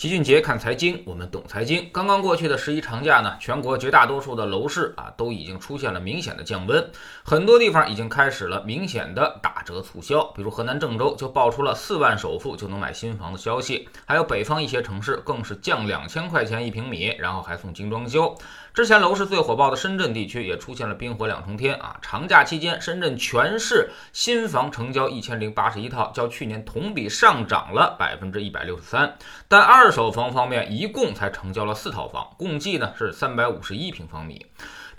齐俊杰看财经，我们懂财经。刚刚过去的十一长假呢，全国绝大多数的楼市啊都已经出现了明显的降温，很多地方已经开始了明显的打折促销。比如河南郑州就爆出了四万首付就能买新房的消息，还有北方一些城市更是降两千块钱一平米，然后还送精装修。之前楼市最火爆的深圳地区也出现了冰火两重天啊！长假期间，深圳全市新房成交一千零八十一套，较去年同比上涨了百分之一百六十三。但二手房方面，一共才成交了四套房，共计呢是三百五十一平方米。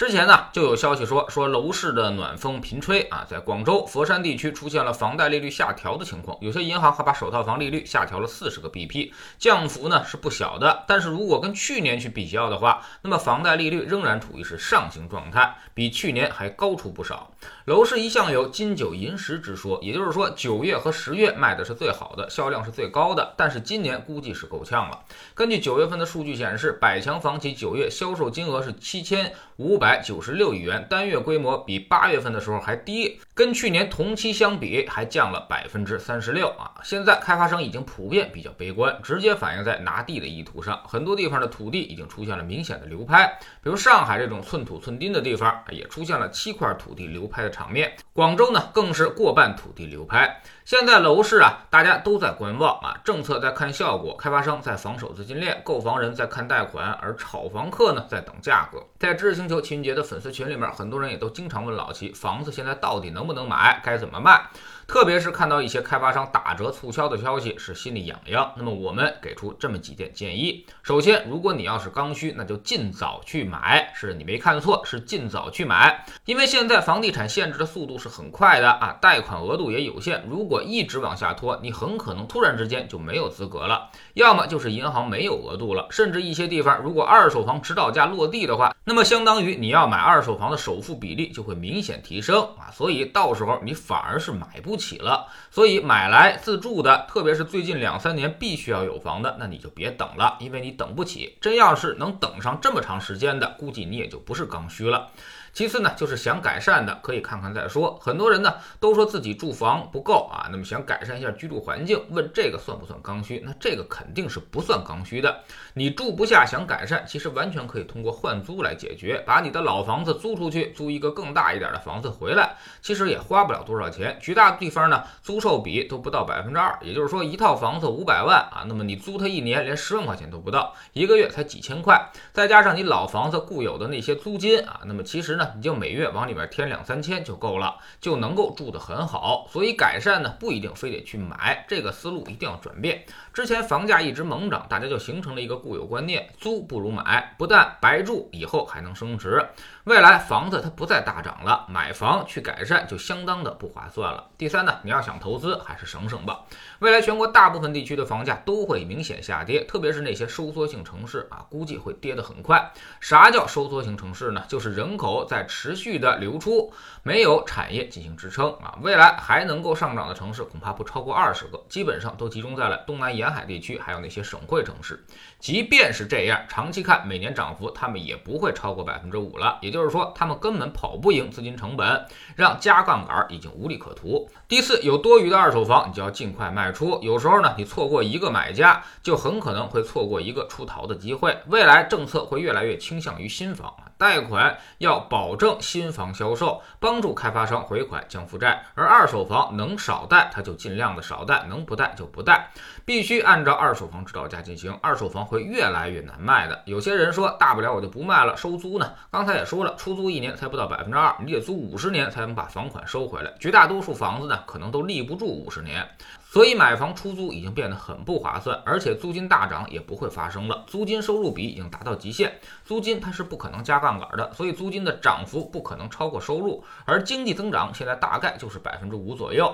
之前呢，就有消息说说楼市的暖风频吹啊，在广州、佛山地区出现了房贷利率下调的情况，有些银行还把首套房利率下调了四十个 BP，降幅呢是不小的。但是如果跟去年去比较的话，那么房贷利率仍然处于是上行状态，比去年还高出不少。楼市一向有金九银十之说，也就是说九月和十月卖的是最好的，销量是最高的。但是今年估计是够呛了。根据九月份的数据显示，百强房企九月销售金额是七千五百。百九十六亿元，单月规模比八月份的时候还低，跟去年同期相比还降了百分之三十六啊！现在开发商已经普遍比较悲观，直接反映在拿地的意图上，很多地方的土地已经出现了明显的流拍，比如上海这种寸土寸金的地方，也出现了七块土地流拍的场面，广州呢更是过半土地流拍。现在楼市啊，大家都在观望啊，政策在看效果，开发商在防守资金链，购房人在看贷款，而炒房客呢在等价格。在知识星球秦杰的粉丝群里面，很多人也都经常问老齐，房子现在到底能不能买，该怎么卖？特别是看到一些开发商打折促销的消息，是心里痒痒。那么我们给出这么几点建议：首先，如果你要是刚需，那就尽早去买。是你没看错，是尽早去买。因为现在房地产限制的速度是很快的啊，贷款额度也有限。如果一直往下拖，你很可能突然之间就没有资格了，要么就是银行没有额度了，甚至一些地方如果二手房指导价落地的话，那么相当于你要买二手房的首付比例就会明显提升啊，所以到时候你反而是买不。起了，所以买来自住的，特别是最近两三年必须要有房的，那你就别等了，因为你等不起。真要是能等上这么长时间的，估计你也就不是刚需了。其次呢，就是想改善的，可以看看再说。很多人呢都说自己住房不够啊，那么想改善一下居住环境，问这个算不算刚需？那这个肯定是不算刚需的。你住不下想改善，其实完全可以通过换租来解决，把你的老房子租出去，租一个更大一点的房子回来，其实也花不了多少钱。绝大地方呢，租售比都不到百分之二，也就是说一套房子五百万啊，那么你租它一年连十万块钱都不到，一个月才几千块，再加上你老房子固有的那些租金啊，那么其实。你就每月往里面添两三千就够了，就能够住得很好。所以改善呢，不一定非得去买，这个思路一定要转变。之前房价一直猛涨，大家就形成了一个固有观念：租不如买，不但白住，以后还能升值。未来房子它不再大涨了，买房去改善就相当的不划算了。第三呢，你要想投资，还是省省吧。未来全国大部分地区的房价都会明显下跌，特别是那些收缩性城市啊，估计会跌得很快。啥叫收缩性城市呢？就是人口在持续的流出，没有产业进行支撑啊。未来还能够上涨的城市恐怕不超过二十个，基本上都集中在了东南沿海地区，还有那些省会城市。即便是这样，长期看每年涨幅，他们也不会超过百分之五了。也就是说，他们根本跑不赢资金成本，让加杠杆已经无利可图。第四，有多余的二手房，你就要尽快卖。出有时候呢，你错过一个买家，就很可能会错过一个出逃的机会。未来政策会越来越倾向于新房，贷款要保证新房销售，帮助开发商回款降负债。而二手房能少贷，他就尽量的少贷，能不贷就不贷，必须按照二手房指导价进行。二手房会越来越难卖的。有些人说，大不了我就不卖了，收租呢。刚才也说了，出租一年才不到百分之二，你得租五十年才能把房款收回来。绝大多数房子呢，可能都立不住五十年。所以买房出租已经变得很不划算，而且租金大涨也不会发生了。租金收入比已经达到极限，租金它是不可能加杠杠杆的，所以租金的涨幅不可能超过收入。而经济增长现在大概就是百分之五左右，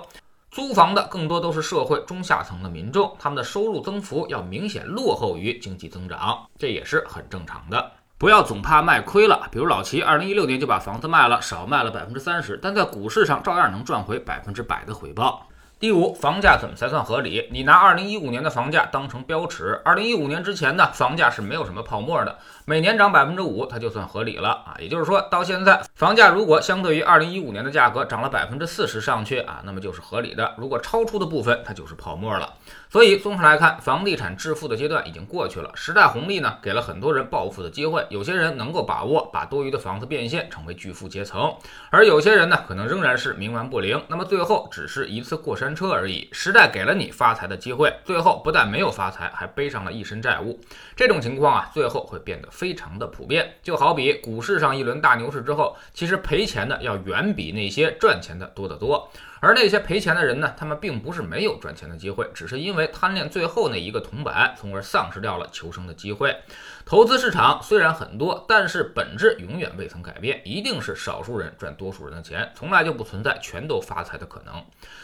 租房的更多都是社会中下层的民众，他们的收入增幅要明显落后于经济增长，这也是很正常的。不要总怕卖亏了，比如老齐二零一六年就把房子卖了，少卖了百分之三十，但在股市上照样能赚回百分之百的回报。第五，房价怎么才算合理？你拿二零一五年的房价当成标尺，二零一五年之前呢，房价是没有什么泡沫的，每年涨百分之五，它就算合理了啊。也就是说，到现在房价如果相对于二零一五年的价格涨了百分之四十上去啊，那么就是合理的。如果超出的部分，它就是泡沫了。所以综合来看，房地产致富的阶段已经过去了，时代红利呢给了很多人暴富的机会，有些人能够把握，把多余的房子变现成为巨富阶层，而有些人呢可能仍然是冥顽不灵，那么最后只是一次过山车而已。时代给了你发财的机会，最后不但没有发财，还背上了一身债务。这种情况啊，最后会变得非常的普遍。就好比股市上一轮大牛市之后，其实赔钱的要远比那些赚钱的多得多。而那些赔钱的人呢，他们并不是没有赚钱的机会，只是因为贪恋最后那一个铜板，从而丧失掉了求生的机会。投资市场虽然很多，但是本质永远未曾改变，一定是少数人赚多数人的钱，从来就不存在全都发财的可能。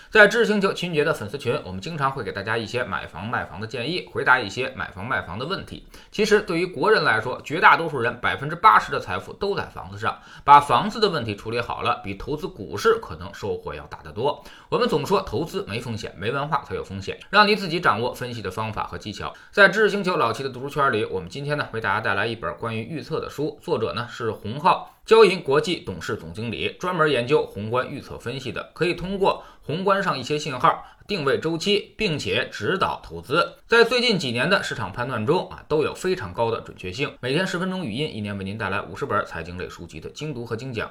在知识星球秦杰的粉丝群，我们经常会给大家一些买房卖房的建议，回答一些买房卖房的问题。其实对于国人来说，绝大多数人百分之八十的财富都在房子上，把房子的问题处理好了，比投资股市可能收获要大得多。我们总说投资没风险，没文化才有风险，让你自己掌握分析的方法和技巧。在知识星球老七的读书圈里，我们今天呢为大家带来一本关于预测的书，作者呢是洪浩，交银国际董事总经理，专门研究宏观预测分析的，可以通过宏观上一些信号定位周期，并且指导投资。在最近几年的市场判断中啊，都有非常高的准确性。每天十分钟语音，一年为您带来五十本财经类书籍的精读和精讲。